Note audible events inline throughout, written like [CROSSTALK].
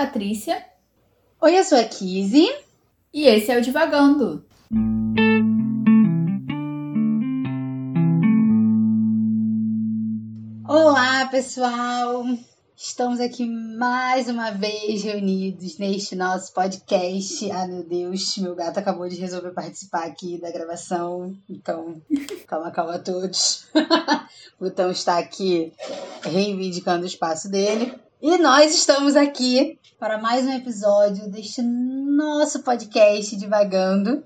Patrícia. Oi, eu sou a Kizzy. E esse é o Divagando. Olá, pessoal! Estamos aqui mais uma vez reunidos neste nosso podcast. Ah, meu Deus, meu gato acabou de resolver participar aqui da gravação. Então, calma, calma todos. [LAUGHS] o Botão está aqui reivindicando o espaço dele. E nós estamos aqui para mais um episódio deste nosso podcast Divagando.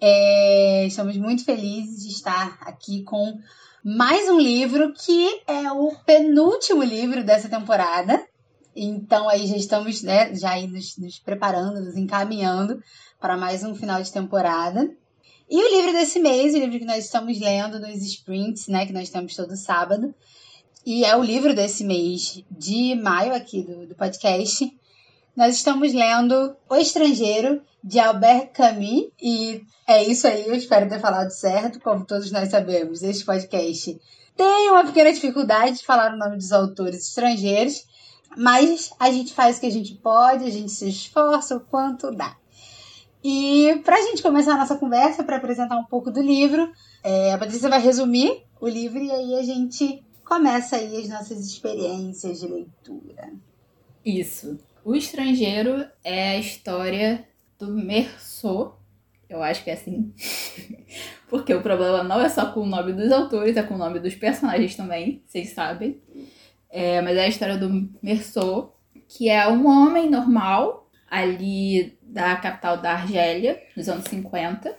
É, estamos muito felizes de estar aqui com mais um livro que é o penúltimo livro dessa temporada. Então aí já estamos né, já nos, nos preparando, nos encaminhando para mais um final de temporada. E o livro desse mês, o livro que nós estamos lendo nos sprints, né, que nós temos todo sábado, e é o livro desse mês de maio aqui do, do podcast. Nós estamos lendo O Estrangeiro, de Albert Camus, e é isso aí, eu espero ter falado certo, como todos nós sabemos, este podcast tem uma pequena dificuldade de falar o nome dos autores estrangeiros, mas a gente faz o que a gente pode, a gente se esforça o quanto dá. E para a gente começar a nossa conversa, para apresentar um pouco do livro, é, a Patrícia vai resumir o livro e aí a gente começa aí as nossas experiências de leitura. Isso. O Estrangeiro é a história do Merceau, eu acho que é assim. [LAUGHS] Porque o problema não é só com o nome dos autores, é com o nome dos personagens também, vocês sabem. É, mas é a história do Merceau, que é um homem normal ali da capital da Argélia, nos anos 50.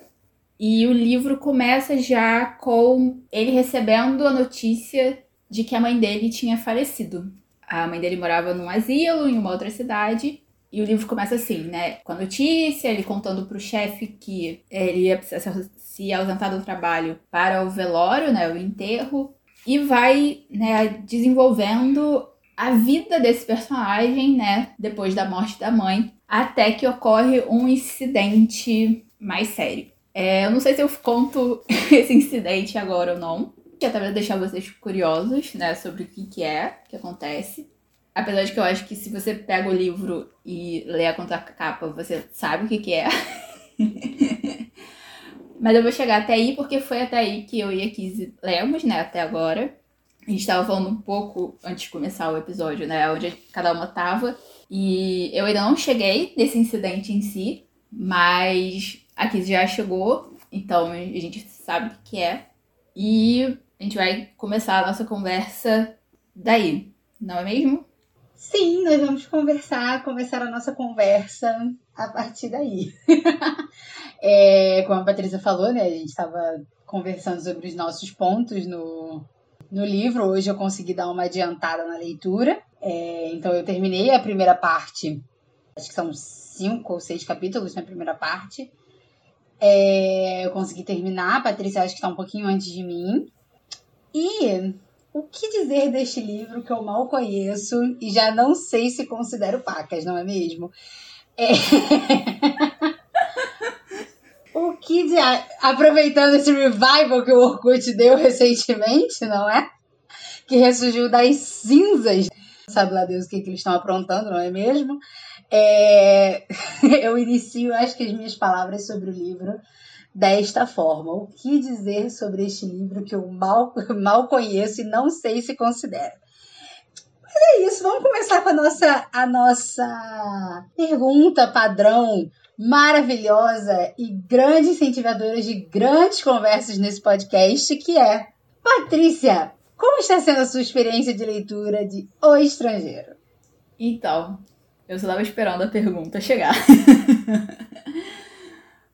E o livro começa já com ele recebendo a notícia de que a mãe dele tinha falecido. A mãe dele morava num asilo em uma outra cidade e o livro começa assim, né? Com a notícia, ele contando pro chefe que ele ia se ausentar do trabalho para o velório, né? O enterro. E vai, né, desenvolvendo a vida desse personagem, né? Depois da morte da mãe. Até que ocorre um incidente mais sério. É, eu não sei se eu conto [LAUGHS] esse incidente agora ou não. Que até pra deixar vocês curiosos, né? Sobre o que, que é que acontece. Apesar de que eu acho que se você pega o livro e lê a contracapa, você sabe o que, que é. [LAUGHS] Mas eu vou chegar até aí porque foi até aí que eu e a Kizzy lemos, né, até agora. A gente tava falando um pouco antes de começar o episódio, né, onde cada uma tava. E eu ainda não cheguei nesse incidente em si, mas a Kizzy já chegou, então a gente sabe o que é. E a gente vai começar a nossa conversa daí, não é mesmo? Sim, nós vamos conversar, começar a nossa conversa a partir daí. [LAUGHS] é, como a Patrícia falou, né? A gente estava conversando sobre os nossos pontos no, no livro. Hoje eu consegui dar uma adiantada na leitura. É, então eu terminei a primeira parte. Acho que são cinco ou seis capítulos na primeira parte. É, eu consegui terminar. A Patrícia acho que está um pouquinho antes de mim. E o que dizer deste livro que eu mal conheço e já não sei se considero pacas, não é mesmo? É... [LAUGHS] o que de... Aproveitando esse revival que o Orkut deu recentemente, não é? Que ressurgiu das cinzas. Sabe lá Deus o que, que eles estão aprontando, não é mesmo? É... [LAUGHS] eu inicio, acho que as minhas palavras sobre o livro desta forma. O que dizer sobre este livro que eu mal, [LAUGHS] mal conheço e não sei se considero? Mas é isso, vamos começar com a nossa, a nossa pergunta padrão maravilhosa e grande incentivadora de grandes conversas nesse podcast, que é Patrícia, como está sendo a sua experiência de leitura de O Estrangeiro? Então, eu só estava esperando a pergunta chegar. [LAUGHS]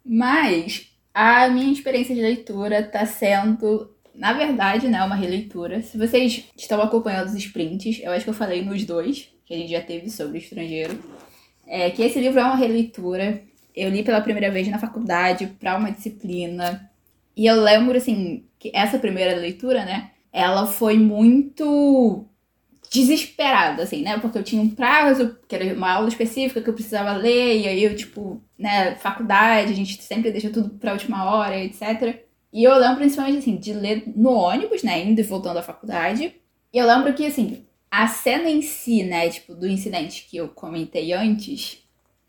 Mas a minha experiência de leitura está sendo, na verdade, né, uma releitura. Se vocês estão acompanhando os sprints, eu acho que eu falei nos dois, que a gente já teve sobre o estrangeiro, é que esse livro é uma releitura. Eu li pela primeira vez na faculdade para uma disciplina. E eu lembro, assim, que essa primeira leitura, né, ela foi muito desesperada, assim, né? Porque eu tinha um prazo, que era uma aula específica que eu precisava ler, e aí eu, tipo, né, faculdade, a gente sempre deixa tudo pra última hora, etc. E eu lembro principalmente, assim, de ler no ônibus, né, indo e voltando à faculdade. E eu lembro que, assim, a cena em si, né, tipo, do incidente que eu comentei antes,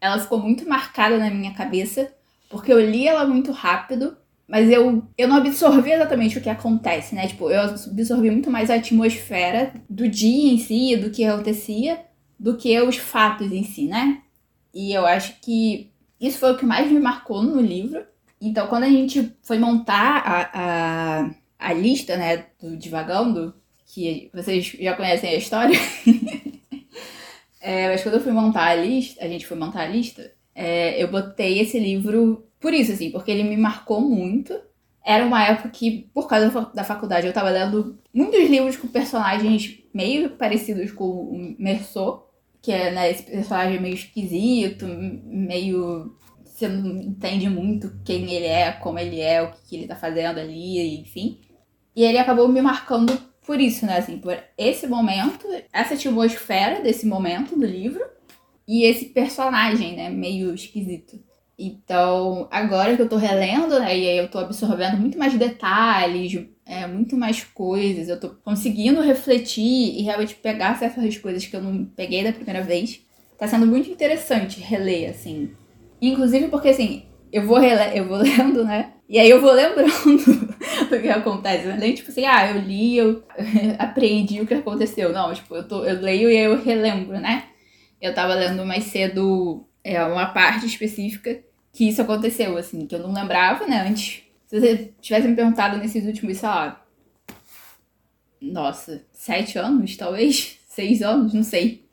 ela ficou muito marcada na minha cabeça, porque eu li ela muito rápido, mas eu, eu não absorvi exatamente o que acontece, né? Tipo, eu absorvi muito mais a atmosfera do dia em si, do que acontecia, do que os fatos em si, né? E eu acho que isso foi o que mais me marcou no livro. Então, quando a gente foi montar a, a, a lista, né, do Divagando, que vocês já conhecem a história, [LAUGHS] é, mas quando eu fui montar a lista, a gente foi montar a lista, é, eu botei esse livro por isso, assim, porque ele me marcou muito. Era uma época que, por causa da faculdade, eu tava lendo muitos livros com personagens meio parecidos com o Merceau, que é né, esse personagem meio esquisito, meio. Você não entende muito quem ele é, como ele é, o que ele tá fazendo ali, enfim. E ele acabou me marcando por isso, né? Assim, por esse momento, essa atmosfera desse momento do livro e esse personagem, né? Meio esquisito. Então, agora que eu tô relendo, né? E aí eu tô absorvendo muito mais detalhes, é, muito mais coisas. Eu tô conseguindo refletir e realmente pegar certas coisas que eu não peguei da primeira vez. Tá sendo muito interessante reler, assim. Inclusive porque, assim, eu vou, rele eu vou [LAUGHS] lendo, né? E aí eu vou lembrando [LAUGHS] do que acontece. Não é tipo assim, ah, eu li, eu [LAUGHS] aprendi o que aconteceu. Não, tipo, eu, tô, eu leio e eu relembro, né? Eu tava lendo mais cedo é, uma parte específica que isso aconteceu, assim, que eu não lembrava, né, antes. Se você tivesse me perguntado nesses últimos, sei lá, nossa, sete anos, talvez? [LAUGHS] Seis anos, não sei.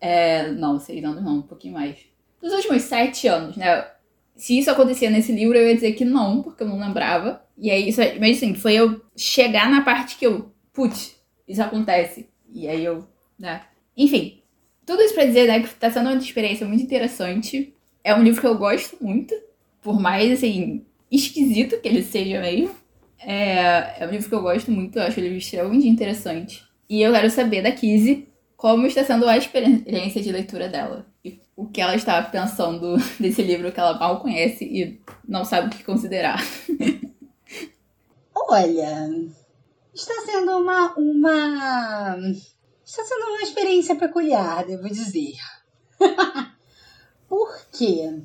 É, não, seis anos não, um pouquinho mais. Nos últimos sete anos, né? Se isso acontecia nesse livro, eu ia dizer que não, porque eu não lembrava. E aí, isso, mas assim, foi eu chegar na parte que eu, putz, isso acontece. E aí eu, né? Enfim, tudo isso pra dizer, né, que tá sendo uma experiência muito interessante. É um livro que eu gosto muito, por mais, assim, esquisito que ele seja mesmo. É, é um livro que eu gosto muito, eu acho ele extremamente interessante. E eu quero saber da Kizzy como está sendo a experiência de leitura dela. E o que ela está pensando [LAUGHS] desse livro que ela mal conhece e não sabe o que considerar. [LAUGHS] Olha, está sendo uma, uma. Está sendo uma experiência peculiar, devo dizer. [LAUGHS] Por quê?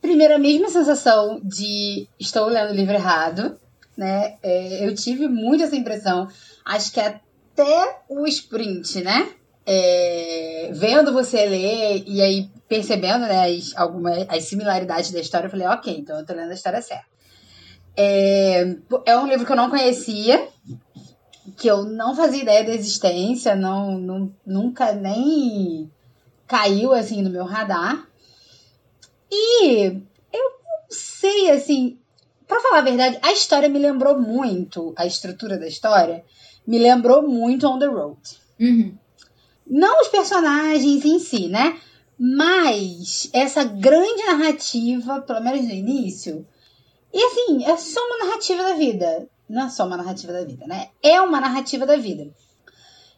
Primeiro, a mesma sensação de estou lendo o livro errado, né? É, eu tive muito essa impressão. Acho que até o sprint, né? É, vendo você ler e aí percebendo né, as, algumas, as similaridades da história, eu falei, ok, então eu tô lendo a história certa. É, é um livro que eu não conhecia, que eu não fazia ideia da existência, não, não, nunca nem caiu assim no meu radar. E eu não sei, assim, para falar a verdade, a história me lembrou muito, a estrutura da história me lembrou muito On the Road. Uhum. Não os personagens em si, né? Mas essa grande narrativa, pelo menos no início, e assim, é só uma narrativa da vida. Não é só uma narrativa da vida, né? É uma narrativa da vida.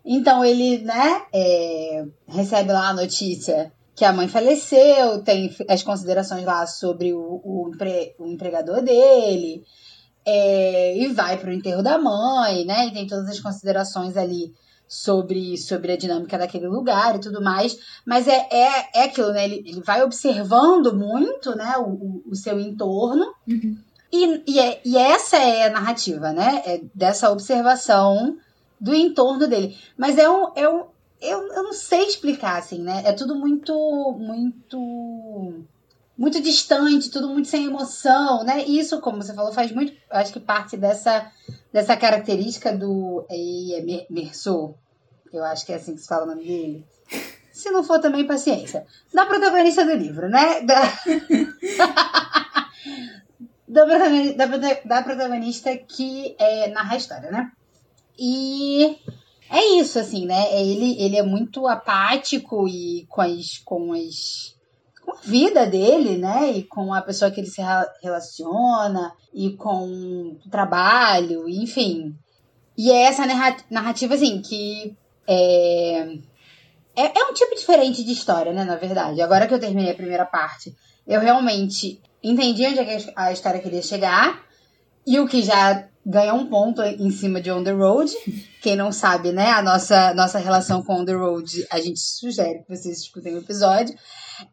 Então ele, né, é, recebe lá a notícia que a mãe faleceu, tem as considerações lá sobre o, o, empre, o empregador dele, é, e vai para o enterro da mãe, né? E tem todas as considerações ali sobre, sobre a dinâmica daquele lugar e tudo mais. Mas é, é, é aquilo, né? Ele, ele vai observando muito, né, o, o, seu entorno. Uhum. E, e, é, e essa é a narrativa, né? É dessa observação do entorno dele. Mas é um, é um, eu, eu não sei explicar, assim, né? É tudo muito, muito, muito distante, tudo muito sem emoção, né? Isso, como você falou, faz muito, acho que parte dessa, dessa característica do é, é Merceau. Eu acho que é assim que se fala o nome dele. Se não for também, paciência. Da protagonista do livro, né? Da, [LAUGHS] da, protagonista, da, da protagonista que é, narra a história, né? E é isso, assim, né? Ele, ele é muito apático e com as, com as. com a vida dele, né? E com a pessoa que ele se relaciona, e com o trabalho, enfim. E é essa narrativa, assim, que é, é, é um tipo diferente de história, né? Na verdade. Agora que eu terminei a primeira parte, eu realmente entendi onde é que a história queria chegar. E o que já ganha um ponto em cima de On the Road. [LAUGHS] Quem não sabe, né, a nossa, nossa relação com On the Road, a gente sugere que vocês escutem o episódio.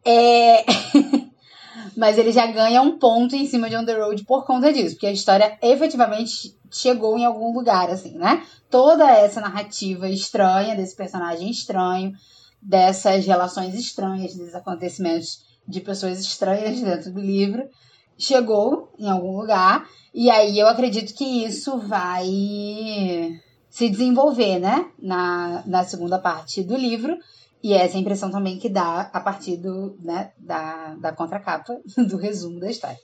É... [LAUGHS] Mas ele já ganha um ponto em cima de On the Road por conta disso, porque a história efetivamente chegou em algum lugar, assim, né? Toda essa narrativa estranha, desse personagem estranho, dessas relações estranhas, desses acontecimentos de pessoas estranhas dentro do livro, chegou em algum lugar. E aí eu acredito que isso vai se desenvolver, né? Na, na segunda parte do livro. E essa é a impressão também que dá a partir do, né, da, da contracapa, [LAUGHS] do resumo da história.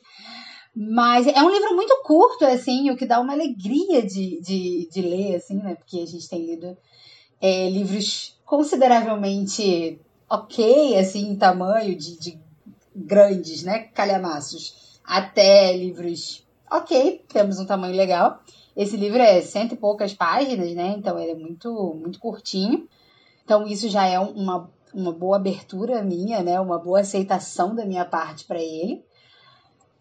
Mas é um livro muito curto, assim, o que dá uma alegria de, de, de ler, assim, né? Porque a gente tem lido é, livros consideravelmente ok, assim, em tamanho, de, de grandes, né? Calhamaços, até livros ok, temos um tamanho legal. Esse livro é cento e poucas páginas, né? Então ele é muito, muito curtinho. Então, isso já é uma, uma boa abertura minha, né? Uma boa aceitação da minha parte para ele.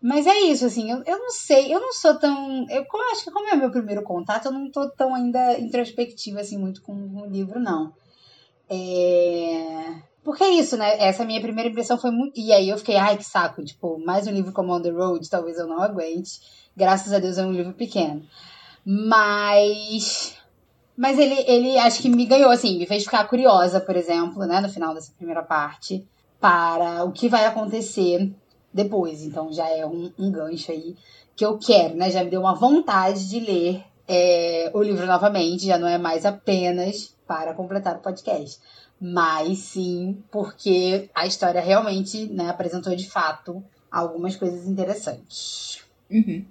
Mas é isso, assim, eu, eu não sei, eu não sou tão. Eu, eu acho que como é meu primeiro contato, eu não tô tão ainda introspectiva, assim, muito com o livro, não. É... Porque é isso, né? Essa minha primeira impressão foi muito. E aí eu fiquei, ai, que saco, tipo, mais um livro como On the Road, talvez eu não aguente. Graças a Deus é um livro pequeno. Mas mas ele, ele acho que me ganhou, assim, me fez ficar curiosa, por exemplo, né, no final dessa primeira parte, para o que vai acontecer depois. Então já é um, um gancho aí que eu quero, né? Já me deu uma vontade de ler é, o livro novamente, já não é mais apenas para completar o podcast. Mas sim, porque a história realmente né, apresentou de fato algumas coisas interessantes. Uhum.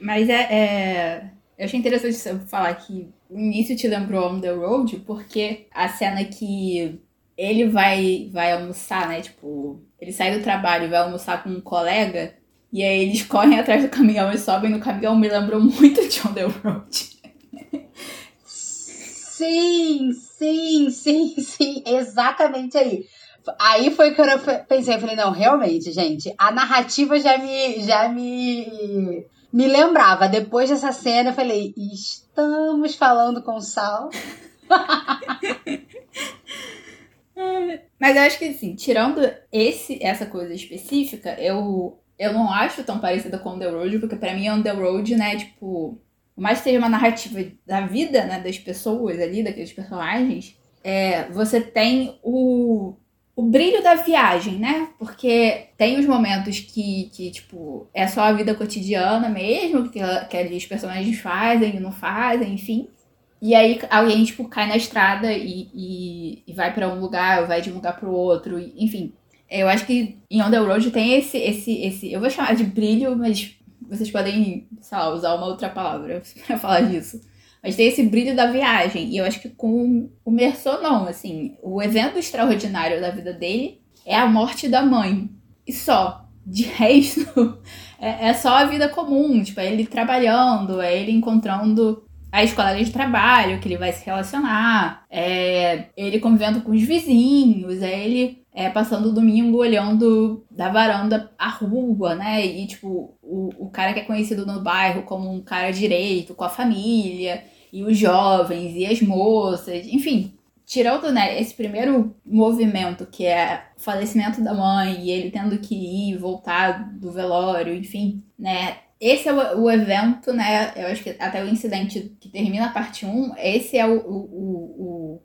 Mas é, é, Eu achei interessante falar que o início te lembrou On the Road, porque a cena que ele vai, vai almoçar, né? Tipo, ele sai do trabalho e vai almoçar com um colega, e aí eles [LAUGHS] correm atrás do caminhão e sobem no caminhão, me lembrou muito de On the Road. Sim, sim, sim, sim, exatamente aí. Aí foi que eu pensei, eu falei, não, realmente, gente, a narrativa já me, já me me lembrava. Depois dessa cena, eu falei: estamos falando com Sal. [LAUGHS] Mas eu acho que, assim, tirando esse, essa coisa específica, eu, eu não acho tão parecida com The Road, porque para mim, On The Road, né, tipo, por mais que seja uma narrativa da vida, né, das pessoas ali, daqueles personagens, é, você tem o, o brilho da viagem, né? Porque tem os momentos que, que tipo, é só a vida cotidiana mesmo, que, que ali personagens fazem e não fazem, enfim. E aí alguém, tipo, cai na estrada e, e, e vai para um lugar, ou vai de um lugar pro outro, enfim. Eu acho que em On The Road tem esse, esse, esse. Eu vou chamar de brilho, mas vocês podem, sei lá, usar uma outra palavra [LAUGHS] pra falar disso mas tem esse brilho da viagem. E eu acho que com o Merceau, não. Assim, o evento extraordinário da vida dele é a morte da mãe. E só. De [LAUGHS] resto, é, é só a vida comum. Tipo, é ele trabalhando, é ele encontrando as colegas de trabalho que ele vai se relacionar, é ele convivendo com os vizinhos, é ele é, passando o domingo olhando da varanda a rua, né? E, tipo, o, o cara que é conhecido no bairro como um cara direito, com a família e os jovens e as moças, enfim. Tirando né, esse primeiro movimento, que é o falecimento da mãe e ele tendo que ir, voltar do velório, enfim, né? Esse é o, o evento, né? Eu acho que até o incidente que termina a parte 1, esse é o, o, o, o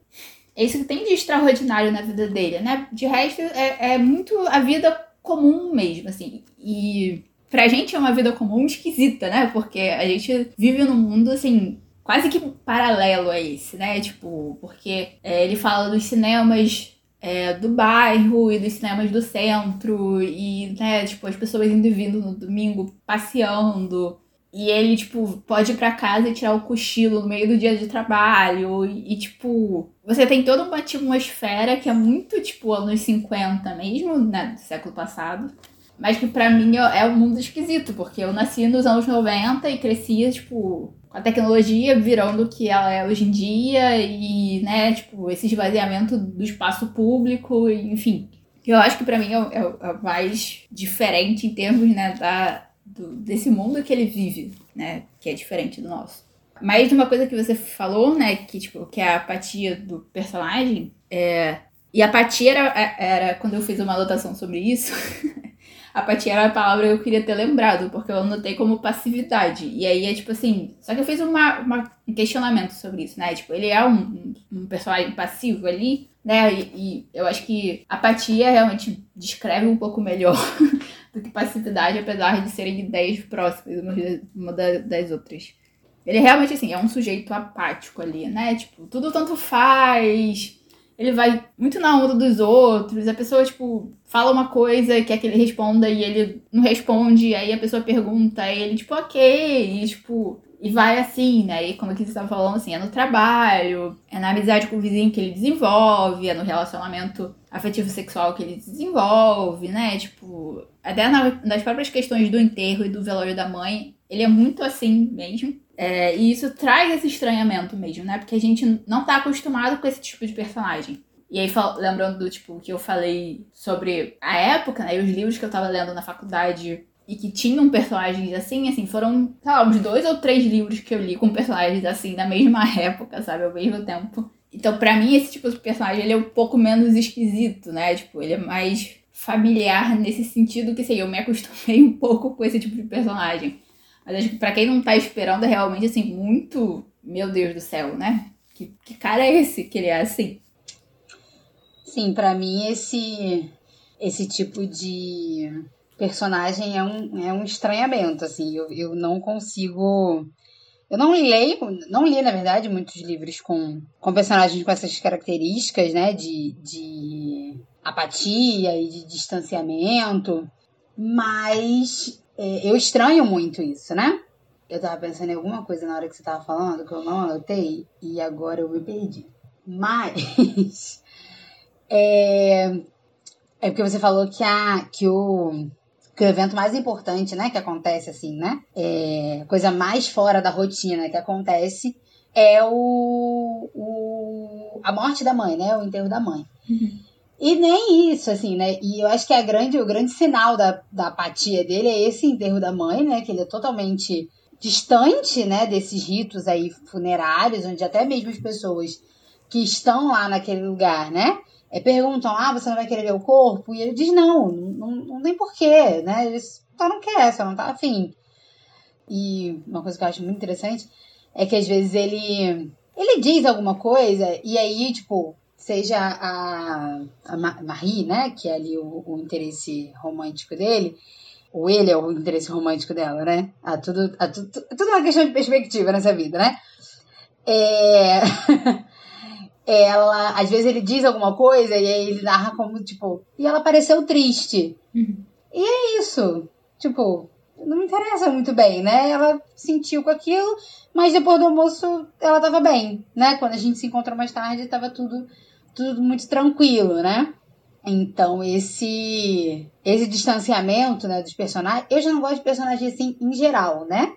esse que tem de extraordinário na vida dele, né? De resto, é, é muito a vida comum mesmo, assim. E pra gente é uma vida comum esquisita, né? Porque a gente vive num mundo, assim, quase que paralelo a esse, né? Tipo, porque é, ele fala dos cinemas é, do bairro e dos cinemas do centro e, né, tipo, as pessoas indo e vindo no domingo passeando. E ele, tipo, pode ir pra casa e tirar o cochilo no meio do dia de trabalho. E, tipo, você tem toda uma atmosfera que é muito, tipo, anos 50 mesmo, né, do século passado. Mas que pra mim é um mundo esquisito, porque eu nasci nos anos 90 e crescia, tipo, a tecnologia virando o que ela é hoje em dia e, né, tipo, esse esvaziamento do espaço público, enfim. Eu acho que para mim é, é, é, mais diferente em termos, né, da, do, desse mundo que ele vive, né? Que é diferente do nosso. Mas uma coisa que você falou, né, que, tipo, que é a apatia do personagem, é... E apatia era, era, quando eu fiz uma anotação sobre isso, [LAUGHS] apatia era a palavra que eu queria ter lembrado, porque eu anotei como passividade. E aí é tipo assim, só que eu fiz uma, uma um questionamento sobre isso, né? Tipo, ele é um, um personagem passivo ali, né? E, e, eu acho que apatia realmente descreve um pouco melhor [LAUGHS] do que passividade, apesar de serem ideias próximas uma das outras. Ele realmente, assim, é um sujeito apático ali, né? Tipo, tudo tanto faz. Ele vai muito na onda dos outros. A pessoa, tipo, fala uma coisa, quer que ele responda e ele não responde. Aí a pessoa pergunta, e ele, tipo, ok. E, tipo, e vai assim, né? E como aqui você estava falando, assim, é no trabalho, é na amizade com o vizinho que ele desenvolve, é no relacionamento afetivo sexual que ele desenvolve, né? Tipo, até na, nas próprias questões do enterro e do velório da mãe, ele é muito assim mesmo. É, e isso traz esse estranhamento mesmo, né? Porque a gente não tá acostumado com esse tipo de personagem. E aí, lembrando do tipo que eu falei sobre a época, né? E os livros que eu tava lendo na faculdade e que tinham personagens assim, assim, foram, sei lá, uns dois ou três livros que eu li com personagens assim na mesma [LAUGHS] época, sabe, ao mesmo tempo. Então, para mim, esse tipo de personagem ele é um pouco menos esquisito, né? Tipo, ele é mais familiar nesse sentido que, sei, eu me acostumei [LAUGHS] um pouco com esse tipo de personagem. Mas acho que pra quem não tá esperando, é realmente, assim, muito. Meu Deus do céu, né? Que, que cara é esse que ele é assim? Sim, para mim, esse, esse tipo de personagem é um, é um estranhamento, assim, eu, eu não consigo... Eu não leio, não li, na verdade, muitos livros com, com personagens com essas características, né, de, de apatia e de distanciamento, mas eu estranho muito isso, né? Eu tava pensando em alguma coisa na hora que você tava falando que eu não anotei e agora eu me perdi. Mas [LAUGHS] é, é porque você falou que a que o que o evento mais importante, né, que acontece assim, né, é, coisa mais fora da rotina que acontece é o, o a morte da mãe, né, o enterro da mãe. Uhum. E nem isso, assim, né? E eu acho que a grande, o grande sinal da, da apatia dele é esse enterro da mãe, né? Que ele é totalmente distante, né? Desses ritos aí funerários, onde até mesmo as pessoas que estão lá naquele lugar, né? é, perguntam, ah, você não vai querer ver o corpo? E ele diz, não, não, não tem porquê, né? Ele só não quer, só não tá afim. E uma coisa que eu acho muito interessante é que às vezes ele, ele diz alguma coisa e aí, tipo, seja a, a Marie, né, que é ali o, o interesse romântico dele, ou ele é o interesse romântico dela, né? Ah, tudo, ah, tudo, tudo uma questão de perspectiva nessa vida, né? É... [LAUGHS] ela, às vezes ele diz alguma coisa e aí ele narra como, tipo, e ela pareceu triste. Uhum. E é isso. Tipo, não me interessa muito bem, né? Ela sentiu com aquilo, mas depois do almoço ela tava bem, né? Quando a gente se encontrou mais tarde, tava tudo, tudo muito tranquilo, né? Então, esse esse distanciamento né, dos personagens. Eu já não gosto de personagens assim em geral, né?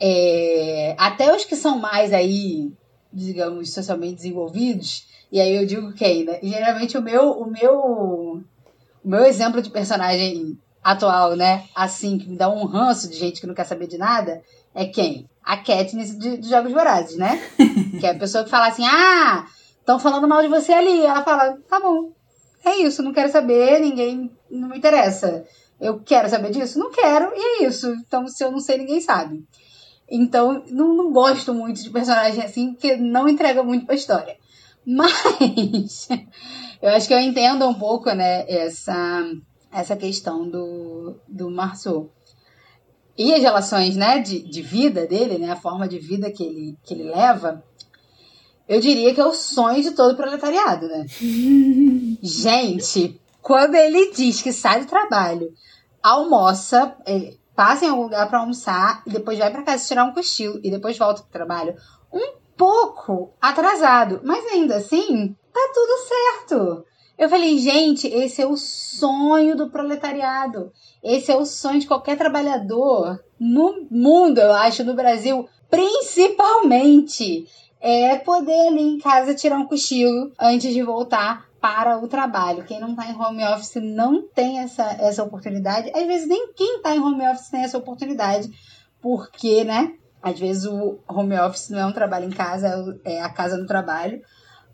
É, até os que são mais aí digamos, socialmente desenvolvidos, e aí eu digo quem, né? Geralmente o meu, o meu, o meu exemplo de personagem atual, né? Assim, que me dá um ranço de gente que não quer saber de nada, é quem? A Katniss de, de Jogos Vorazes, né? que é a pessoa que fala assim, ah, estão falando mal de você ali. Ela fala, tá bom, é isso, não quero saber, ninguém, não me interessa. Eu quero saber disso? Não quero, e é isso. Então, se eu não sei, ninguém sabe. Então, não, não gosto muito de personagem assim, porque não entrega muito pra história. [LAUGHS] Mas eu acho que eu entendo um pouco, né, essa, essa questão do, do Marceau. E as relações, né, de, de vida dele, né, a forma de vida que ele, que ele leva, eu diria que é o sonho de todo proletariado, né? [LAUGHS] Gente, quando ele diz que sai do trabalho, almoça, ele, passa em algum lugar para almoçar e depois vai para casa tirar um cochilo e depois volta pro trabalho. Um pouco atrasado, mas ainda assim, tá tudo certo. Eu falei, gente, esse é o sonho do proletariado. Esse é o sonho de qualquer trabalhador no mundo, eu acho, no Brasil, principalmente. É poder ali em casa tirar um cochilo antes de voltar para o trabalho. Quem não está em home office não tem essa, essa oportunidade. Às vezes nem quem está em home office tem essa oportunidade, porque, né? Às vezes o home office não é um trabalho em casa, é a casa no trabalho,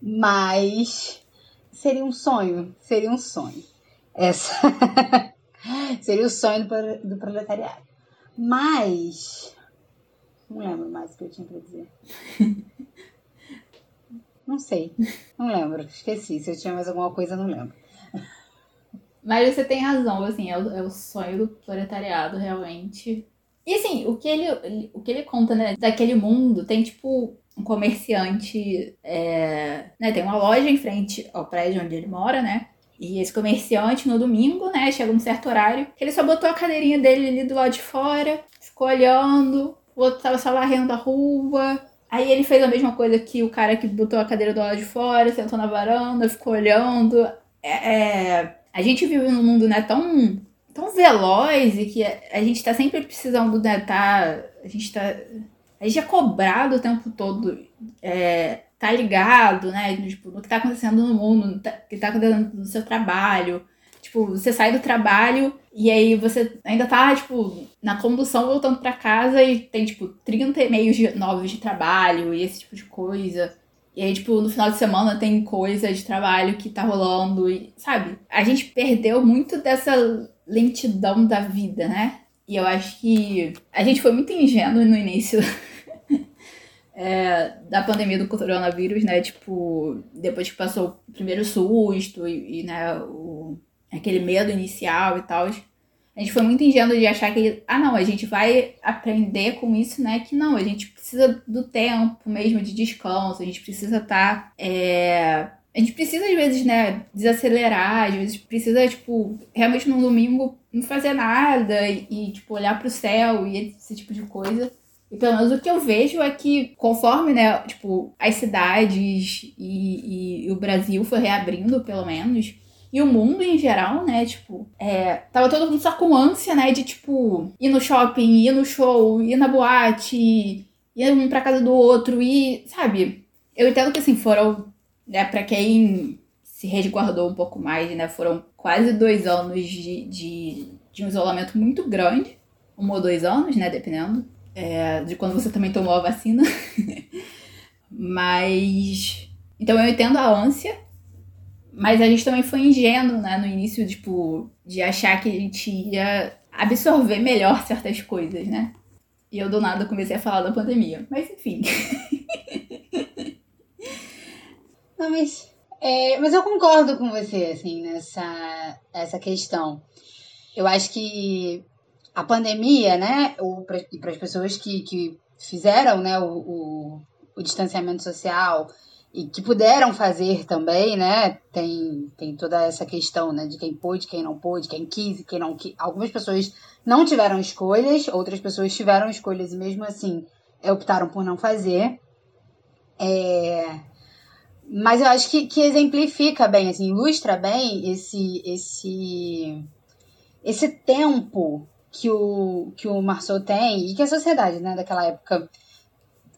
mas seria um sonho, seria um sonho. Essa [LAUGHS] seria o sonho do, do proletariado. Mas não lembro mais o que eu tinha para dizer. [LAUGHS] Não sei. Não lembro. Esqueci. Se eu tinha mais alguma coisa, não lembro. Mas você tem razão, assim, é o, é o sonho do proletariado, realmente. E assim, o que ele, o que ele conta, né, daquele mundo, tem tipo um comerciante, é, né, tem uma loja em frente ao prédio onde ele mora, né? E esse comerciante, no domingo, né, chega um certo horário, ele só botou a cadeirinha dele ali do lado de fora, ficou olhando, o outro tava só varrendo a rua, Aí ele fez a mesma coisa que o cara que botou a cadeira do lado de fora, sentou na varanda, ficou olhando. É, é, a gente vive num mundo né, tão, tão veloz e que a, a gente tá sempre precisando, né, tá, a gente tá. A gente é cobrado o tempo todo, é, tá ligado, né? Tipo, no que tá acontecendo no mundo, no que tá acontecendo no seu trabalho. Tipo, você sai do trabalho e aí você ainda tá, tipo, na condução voltando para casa e tem, tipo, 30 e-mails novos de trabalho e esse tipo de coisa. E aí, tipo, no final de semana tem coisa de trabalho que tá rolando e, sabe? A gente perdeu muito dessa lentidão da vida, né? E eu acho que a gente foi muito ingênuo no início [LAUGHS] é, da pandemia do coronavírus, né? Tipo, depois que passou o primeiro susto e, e né, o aquele medo inicial e tal. A gente foi muito ingênuo de achar que, ah, não, a gente vai aprender com isso, né? Que não, a gente precisa do tempo mesmo de descanso, a gente precisa estar. Tá, é... A gente precisa, às vezes, né, desacelerar, às vezes precisa, tipo, realmente num domingo não fazer nada e, e tipo, olhar pro céu e esse tipo de coisa. E pelo menos o que eu vejo é que conforme, né, tipo, as cidades e, e, e o Brasil foi reabrindo, pelo menos, e o mundo em geral, né? Tipo, é, tava todo mundo só com ânsia, né? De, tipo, ir no shopping, ir no show, ir na boate, ir um pra casa do outro e, sabe? Eu entendo que, assim, foram, né, pra quem se resguardou um pouco mais, né? Foram quase dois anos de, de, de um isolamento muito grande. Um ou dois anos, né? Dependendo é, de quando você também tomou a vacina. [LAUGHS] Mas. Então eu entendo a ânsia, mas a gente também foi ingênuo, né, no início, tipo, de achar que a gente ia absorver melhor certas coisas, né? E eu do nada comecei a falar da pandemia. Mas enfim. [LAUGHS] Não, mas, é, mas eu concordo com você, assim, nessa essa questão. Eu acho que a pandemia, né, e para as pessoas que, que fizeram né, o, o, o distanciamento social, e que puderam fazer também, né? Tem, tem toda essa questão, né? De quem pôde, quem não pôde, quem quis quem não quis. Algumas pessoas não tiveram escolhas, outras pessoas tiveram escolhas e mesmo assim optaram por não fazer. É... Mas eu acho que, que exemplifica bem, assim, ilustra bem esse, esse, esse tempo que o, que o Marceau tem e que a sociedade né, daquela época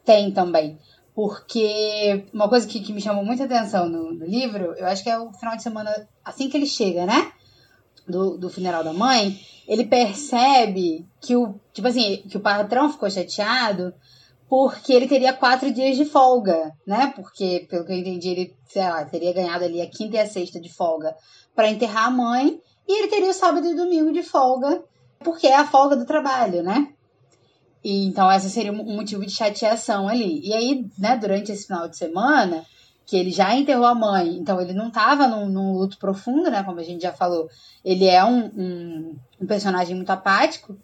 tem também porque uma coisa que, que me chamou muita atenção no, no, livro, eu acho que é o final de semana, assim que ele chega, né? Do, do funeral da mãe, ele percebe que o, tipo assim, que o patrão ficou chateado porque ele teria quatro dias de folga, né? Porque, pelo que eu entendi, ele, sei lá, teria ganhado ali a quinta e a sexta de folga para enterrar a mãe, e ele teria o sábado e domingo de folga, porque é a folga do trabalho, né? E, então, essa seria um motivo de chateação ali. E aí, né, durante esse final de semana, que ele já enterrou a mãe, então ele não estava num, num, luto profundo, né, como a gente já falou. Ele é um, um, um personagem muito apático,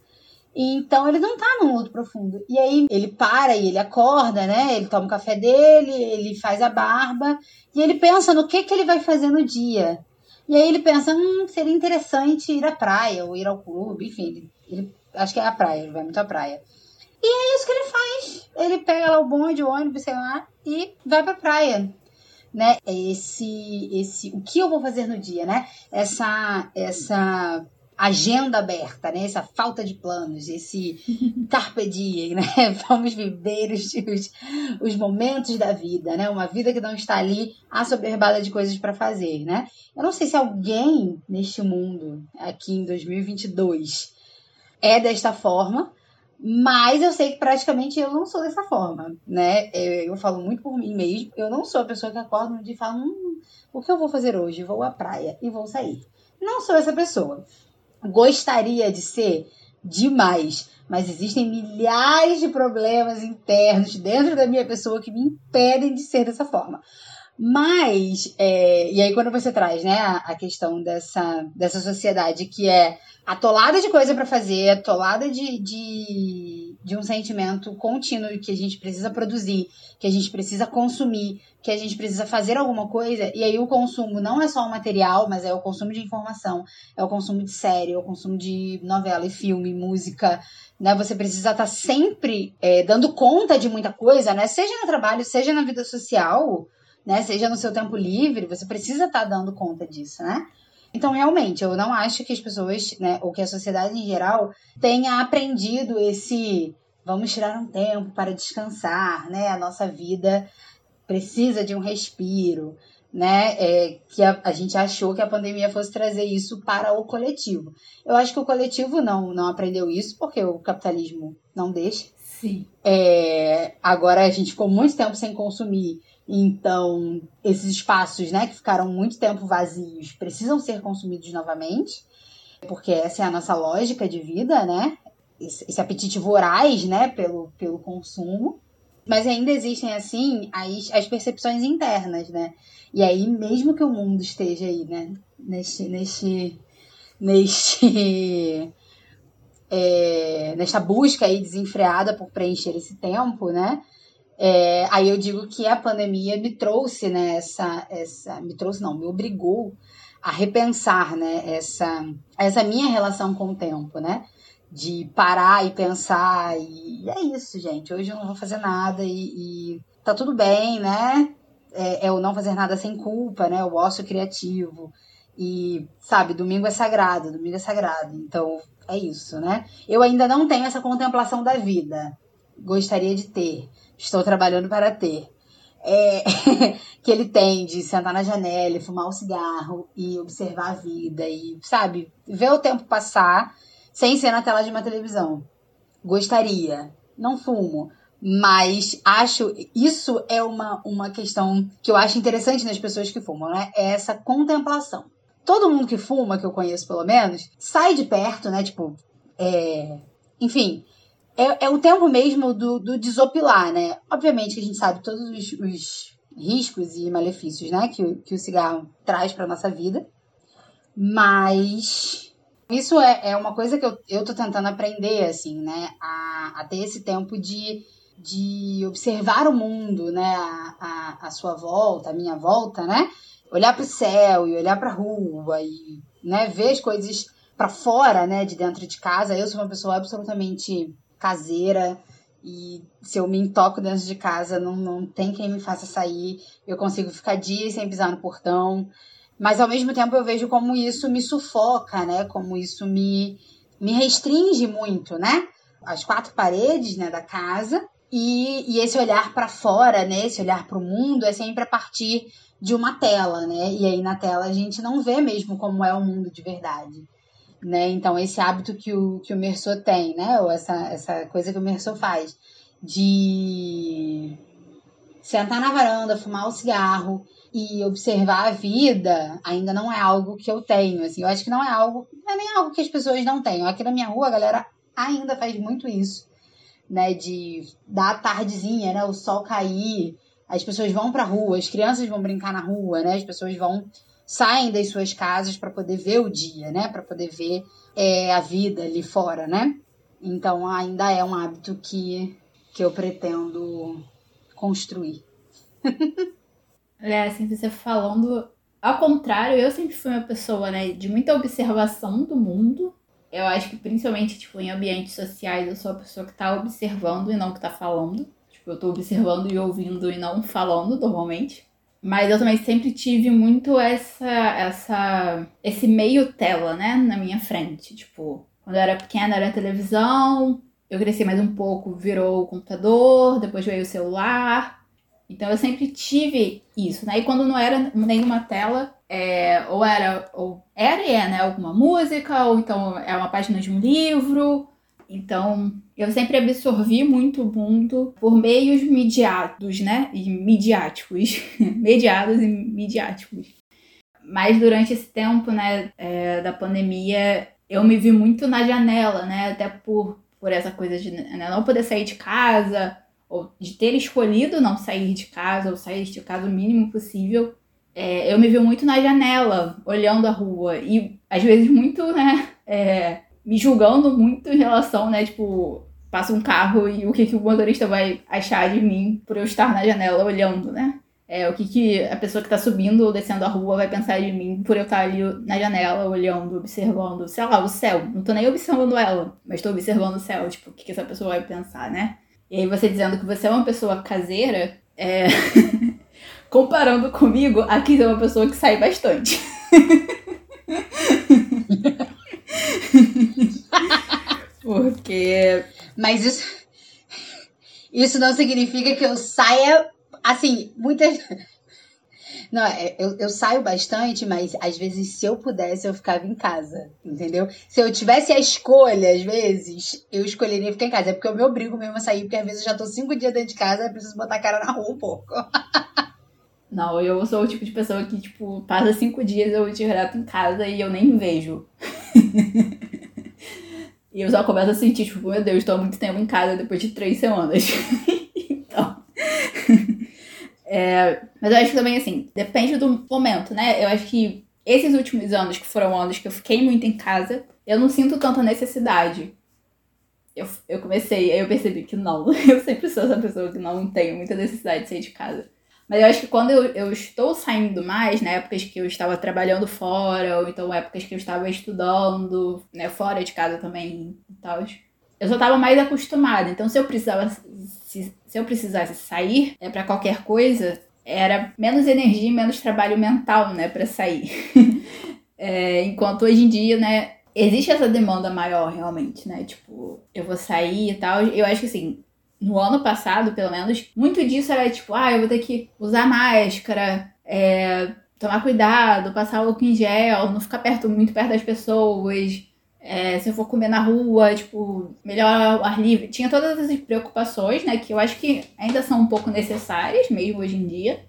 então ele não tá num luto profundo. E aí ele para e ele acorda, né? Ele toma o café dele, ele faz a barba e ele pensa no que que ele vai fazer no dia. E aí ele pensa, hum, seria interessante ir à praia ou ir ao clube, enfim, ele, ele acho que é a praia, ele vai muito à praia. E é isso que ele faz. Ele pega lá o bonde, o ônibus, sei lá, e vai pra praia. Né? Esse, esse, o que eu vou fazer no dia, né? Essa, essa agenda aberta, né? Essa falta de planos, esse [LAUGHS] carpe diem, né? [LAUGHS] Vamos viver os, os, os, momentos da vida, né? Uma vida que não está ali assoberbada de coisas para fazer, né? Eu não sei se alguém neste mundo, aqui em 2022, é desta forma, mas eu sei que praticamente eu não sou dessa forma, né? Eu, eu falo muito por mim mesmo. Eu não sou a pessoa que acorda um dia e fala: hum, o que eu vou fazer hoje? Vou à praia e vou sair. Não sou essa pessoa. Gostaria de ser demais, mas existem milhares de problemas internos dentro da minha pessoa que me impedem de ser dessa forma. Mas, é, e aí quando você traz né, a, questão dessa, dessa sociedade que é atolada de coisa para fazer, atolada de, de, de um sentimento contínuo que a gente precisa produzir, que a gente precisa consumir, que a gente precisa fazer alguma coisa, e aí o consumo não é só o material, mas é o consumo de informação, é o consumo de série, é o consumo de novela e filme, música, né? Você precisa estar tá sempre é, dando conta de muita coisa, né? Seja no trabalho, seja na vida social, né? Seja no seu tempo livre, você precisa estar tá dando conta disso, né? Então, realmente, eu não acho que as pessoas, né, ou que a sociedade em geral, tenha aprendido esse vamos tirar um tempo para descansar, né? A nossa vida precisa de um respiro, né? É, que a, a, gente achou que a pandemia fosse trazer isso para o coletivo. Eu acho que o coletivo não, não aprendeu isso, porque o capitalismo não deixa. Sim. É, agora a gente ficou muito tempo sem consumir então, esses espaços, né, que ficaram muito tempo vazios, precisam ser consumidos novamente, porque essa é a nossa lógica de vida, né? Esse, esse apetite voraz, né, pelo, pelo consumo. Mas ainda existem, assim, as, as percepções internas, né? E aí, mesmo que o mundo esteja aí, né, neste, neste, neste, [LAUGHS] é, nesta busca aí desenfreada por preencher esse tempo, né? É, aí eu digo que a pandemia me trouxe, né, essa, essa, me trouxe não, me obrigou a repensar, né, essa, essa minha relação com o tempo, né, de parar e pensar e é isso, gente, hoje eu não vou fazer nada e, e tá tudo bem, né, é, é, o não fazer nada sem culpa, né, o ócio criativo e, sabe, domingo é sagrado, domingo é sagrado, então é isso, né, eu ainda não tenho essa contemplação da vida, gostaria de ter, estou trabalhando para ter. É, [LAUGHS] que ele tem de sentar na janela fumar um cigarro e observar a vida e, sabe, ver o tempo passar sem ser na tela de uma televisão. Gostaria. Não fumo. Mas acho. Isso é uma, uma questão que eu acho interessante nas pessoas que fumam, né? É essa contemplação. Todo mundo que fuma, que eu conheço pelo menos, sai de perto, né? Tipo, é, enfim, é, é o tempo mesmo do, do desopilar, né? Obviamente que a gente sabe todos os, os riscos e malefícios, né? Que, que o cigarro traz para nossa vida. Mas isso é, é uma coisa que eu, eu tô tentando aprender, assim, né? A, a ter esse tempo de, de observar o mundo, né? A, a, a sua volta, a minha volta, né? Olhar para o céu e olhar para a rua e né, ver as coisas para fora, né? De dentro de casa. Eu sou uma pessoa absolutamente caseira. E se eu me intoco dentro de casa, não, não tem quem me faça sair. Eu consigo ficar dias sem pisar no portão. Mas ao mesmo tempo eu vejo como isso me sufoca, né? Como isso me, me restringe muito, né? As quatro paredes né, da casa. E, e esse olhar para fora, né? Esse olhar para o mundo é sempre a partir de uma tela, né? E aí na tela a gente não vê mesmo como é o mundo de verdade né? Então, esse hábito que o, que o Merceau tem, né? Ou essa, essa coisa que o Merceau faz de sentar na varanda, fumar o um cigarro e observar a vida ainda não é algo que eu tenho, assim. Eu acho que não é algo, não é nem algo que as pessoas não têm. Aqui na minha rua, a galera ainda faz muito isso, né? De dar tardezinha, né? O sol cair, as pessoas vão pra rua, as crianças vão brincar na rua, né? As pessoas vão saem das suas casas para poder ver o dia, né? Para poder ver é, a vida ali fora, né? Então ainda é um hábito que, que eu pretendo construir. [LAUGHS] é, assim, você falando. Ao contrário, eu sempre fui uma pessoa, né, de muita observação do mundo. Eu acho que principalmente, tipo, em ambientes sociais, eu sou a pessoa que tá observando e não que tá falando. Tipo, eu tô observando e ouvindo e não falando, normalmente. Mas eu também sempre tive muito essa, essa, esse meio tela, né, na minha frente. Tipo, quando eu era pequena era televisão, eu cresci mais um pouco, virou o computador, depois veio o celular. Então eu sempre tive isso, né? E quando não era nenhuma tela, é, ou era, ou era e é, né, alguma música, ou então é uma página de um livro, então, eu sempre absorvi muito o mundo por meios mediados, né? E midiáticos. [LAUGHS] Mediados e midiáticos. Mas durante esse tempo, né, é, da pandemia, eu me vi muito na janela, né? Até por, por essa coisa de né, não poder sair de casa, ou de ter escolhido não sair de casa, ou sair de casa o mínimo possível. É, eu me vi muito na janela, olhando a rua. E às vezes muito, né? É, me julgando muito em relação, né? Tipo, passa um carro e o que, que o motorista vai achar de mim por eu estar na janela olhando, né? É, o que, que a pessoa que tá subindo ou descendo a rua vai pensar de mim por eu estar ali na janela, olhando, observando, sei lá, o céu. Não tô nem observando ela, mas tô observando o céu, tipo, o que, que essa pessoa vai pensar, né? E aí você dizendo que você é uma pessoa caseira, é... [LAUGHS] comparando comigo, aqui é uma pessoa que sai bastante. [LAUGHS] Porque. Mas isso. Isso não significa que eu saia. Assim, muitas. Não, é, eu, eu saio bastante, mas às vezes, se eu pudesse, eu ficava em casa, entendeu? Se eu tivesse a escolha, às vezes, eu escolheria ficar em casa. É porque eu me obrigo mesmo a sair, porque às vezes eu já tô cinco dias dentro de casa, e preciso botar a cara na rua um pouco. [LAUGHS] Não, eu sou o tipo de pessoa que, tipo, passa cinco dias eu direto em casa e eu nem vejo. [LAUGHS] e eu só começo a sentir, tipo, meu Deus, estou há muito tempo em casa depois de três semanas. [LAUGHS] então. É, mas eu acho que também, assim, depende do momento, né? Eu acho que esses últimos anos, que foram anos que eu fiquei muito em casa, eu não sinto tanta necessidade. Eu, eu comecei, aí eu percebi que não. [LAUGHS] Eu sempre sou essa pessoa que não tem muita necessidade de sair de casa. Mas eu acho que quando eu, eu estou saindo mais, né, épocas que eu estava trabalhando fora, ou então épocas que eu estava estudando, né, fora de casa também e tal, eu só estava mais acostumada. Então, se eu precisava, se, se eu precisasse sair é, para qualquer coisa, era menos energia e menos trabalho mental, né, para sair. [LAUGHS] é, enquanto hoje em dia, né, existe essa demanda maior realmente, né? Tipo, eu vou sair e tal. Eu acho que assim, no ano passado, pelo menos, muito disso era tipo, ah, eu vou ter que usar máscara, é, tomar cuidado, passar álcool em gel, não ficar perto, muito perto das pessoas. É, se eu for comer na rua, tipo, melhor o ar livre. Tinha todas essas preocupações, né? Que eu acho que ainda são um pouco necessárias, mesmo hoje em dia.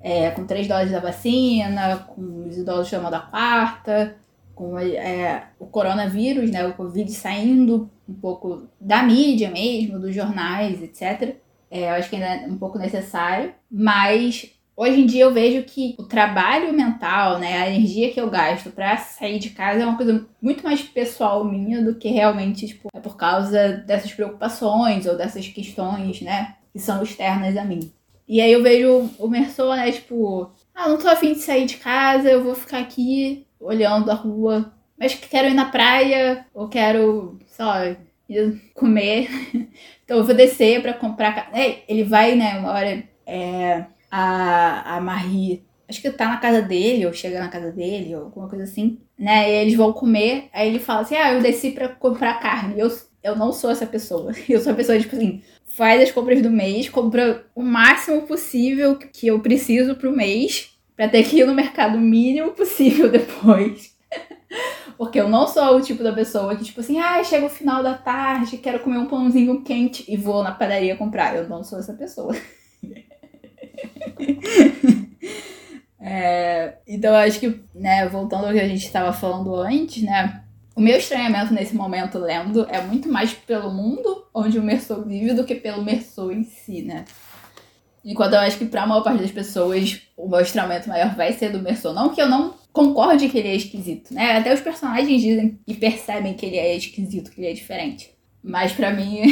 É, com três doses da vacina, com os idosos chamando a quarta, com é, o coronavírus, né? O Covid saindo um pouco da mídia mesmo, dos jornais, etc. É, eu acho que ainda é um pouco necessário, mas hoje em dia eu vejo que o trabalho mental, né, a energia que eu gasto para sair de casa é uma coisa muito mais pessoal minha do que realmente, tipo, é por causa dessas preocupações ou dessas questões, né, que são externas a mim. E aí eu vejo o Merson, né, tipo, ah, não tô afim de sair de casa, eu vou ficar aqui olhando a rua, mas quero ir na praia ou quero só ir comer. [LAUGHS] Então eu vou descer para comprar. É, ele vai, né? Uma hora é, a, a Marie. Acho que tá na casa dele, ou chega na casa dele, ou alguma coisa assim, né? E eles vão comer, aí ele fala assim: Ah, eu desci pra comprar carne. Eu, eu não sou essa pessoa. [LAUGHS] Eu sou a pessoa, tipo assim, faz as compras do mês, compra o máximo possível que eu preciso pro mês, pra ter que ir no mercado mínimo possível [LAUGHS] depois. Porque eu não sou o tipo da pessoa que, tipo assim, ah, chega o final da tarde, quero comer um pãozinho quente e vou na padaria comprar. Eu não sou essa pessoa. [LAUGHS] é, então, eu acho que, né, voltando ao que a gente estava falando antes, né, o meu estranhamento nesse momento lendo é muito mais pelo mundo onde o Merceau vive do que pelo Merceau em si, né? Enquanto eu acho que pra maior parte das pessoas o meu estranhamento maior vai ser do Merceau. Não que eu não concorde que ele é esquisito, né? Até os personagens dizem e percebem que ele é esquisito, que ele é diferente. Mas para mim,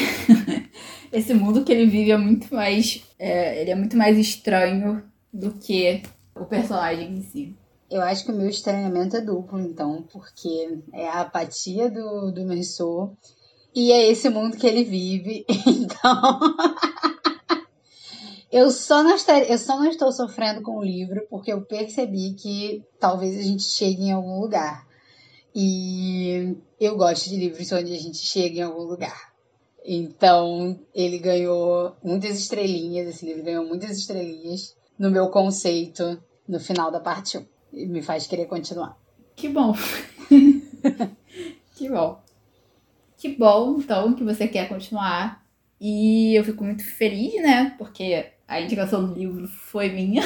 [LAUGHS] esse mundo que ele vive é muito mais. É, ele é muito mais estranho do que o personagem em si. Eu acho que o meu estranhamento é duplo, então, porque é a apatia do, do Merceau e é esse mundo que ele vive. [LAUGHS] Então. [LAUGHS] Eu só, não estar, eu só não estou sofrendo com o livro porque eu percebi que talvez a gente chegue em algum lugar. E eu gosto de livros onde a gente chega em algum lugar. Então, ele ganhou muitas estrelinhas, esse livro ganhou muitas estrelinhas no meu conceito no final da parte 1. E me faz querer continuar. Que bom. [LAUGHS] que bom. Que bom, então, que você quer continuar. E eu fico muito feliz, né? Porque a indicação do livro foi minha.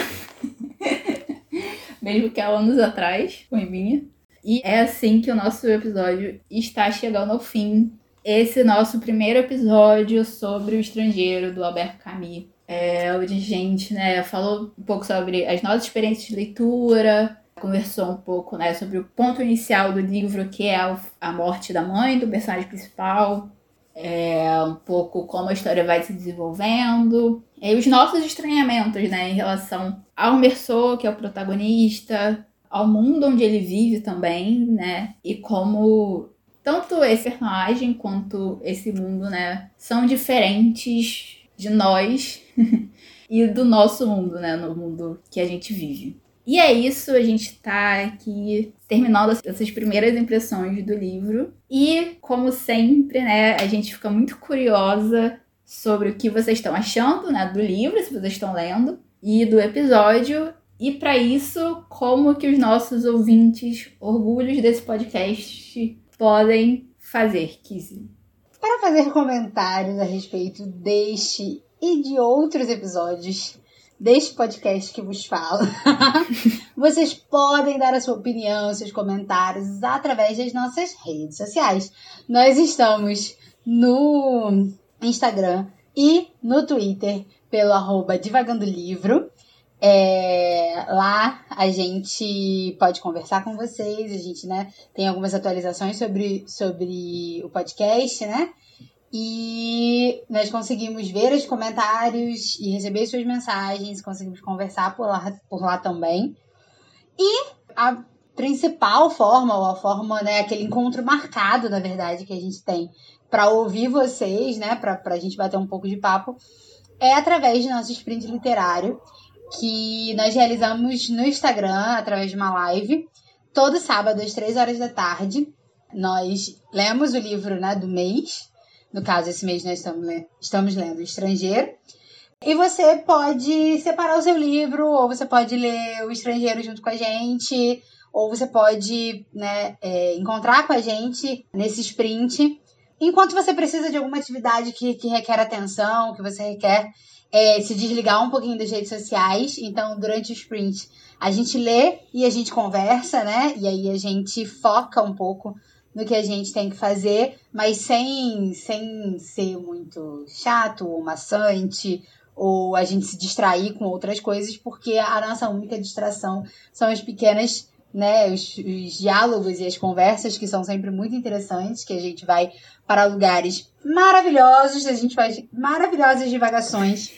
[LAUGHS] Mesmo que há anos atrás foi minha. E é assim que o nosso episódio está chegando ao fim. Esse nosso primeiro episódio sobre o estrangeiro do Albert Camus. É, onde a gente né, falou um pouco sobre as nossas experiências de leitura, conversou um pouco né, sobre o ponto inicial do livro, que é a morte da mãe do personagem principal, é, um pouco como a história vai se desenvolvendo, e os nossos estranhamentos né, em relação ao Merceau, que é o protagonista, ao mundo onde ele vive também, né, e como tanto esse personagem quanto esse mundo né, são diferentes de nós [LAUGHS] e do nosso mundo, né, no mundo que a gente vive. E é isso, a gente tá aqui terminando essas primeiras impressões do livro. E, como sempre, né, a gente fica muito curiosa sobre o que vocês estão achando, né, do livro, se vocês estão lendo, e do episódio. E para isso, como que os nossos ouvintes, orgulhos desse podcast, podem fazer, Kizzy? Para fazer comentários a respeito deste e de outros episódios, deste podcast que vos falo. [LAUGHS] Vocês podem dar a sua opinião, seus comentários através das nossas redes sociais. Nós estamos no Instagram e no Twitter pelo arroba Divagando Livro. É, lá a gente pode conversar com vocês, a gente né, tem algumas atualizações sobre, sobre o podcast, né? E nós conseguimos ver os comentários e receber suas mensagens, conseguimos conversar por lá, por lá também. E a principal forma, ou a forma, né, aquele encontro marcado, na verdade, que a gente tem para ouvir vocês, né, para a gente bater um pouco de papo, é através do nosso sprint literário, que nós realizamos no Instagram, através de uma live, todo sábado às três horas da tarde. Nós lemos o livro né, do mês no caso, esse mês nós estamos, estamos lendo Estrangeiro. E você pode separar o seu livro, ou você pode ler O Estrangeiro junto com a gente, ou você pode né, é, encontrar com a gente nesse sprint. Enquanto você precisa de alguma atividade que, que requer atenção, que você requer é, se desligar um pouquinho das redes sociais. Então, durante o sprint, a gente lê e a gente conversa, né? E aí a gente foca um pouco no que a gente tem que fazer, mas sem, sem ser muito chato ou maçante, ou a gente se distrair com outras coisas, porque a nossa única distração são as pequenas, né, os, os diálogos e as conversas que são sempre muito interessantes, que a gente vai para lugares maravilhosos, a gente faz maravilhosas divagações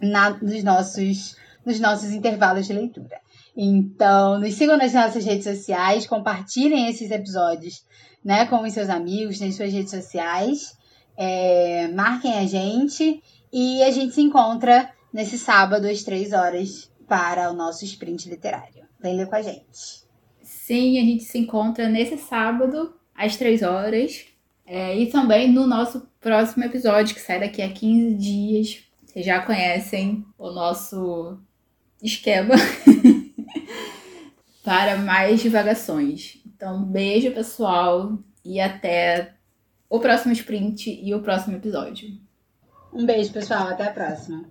na, nos, nossos, nos nossos intervalos de leitura. Então, nos sigam nas nossas redes sociais, compartilhem esses episódios né, com os seus amigos, nas suas redes sociais. É, marquem a gente e a gente se encontra nesse sábado às três horas para o nosso sprint literário. Vem ler com a gente. Sim, a gente se encontra nesse sábado às três horas é, e também no nosso próximo episódio que sai daqui a 15 dias. Vocês já conhecem o nosso esquema. [LAUGHS] para mais divagações. Então, beijo, pessoal, e até o próximo sprint e o próximo episódio. Um beijo, pessoal. Até a próxima.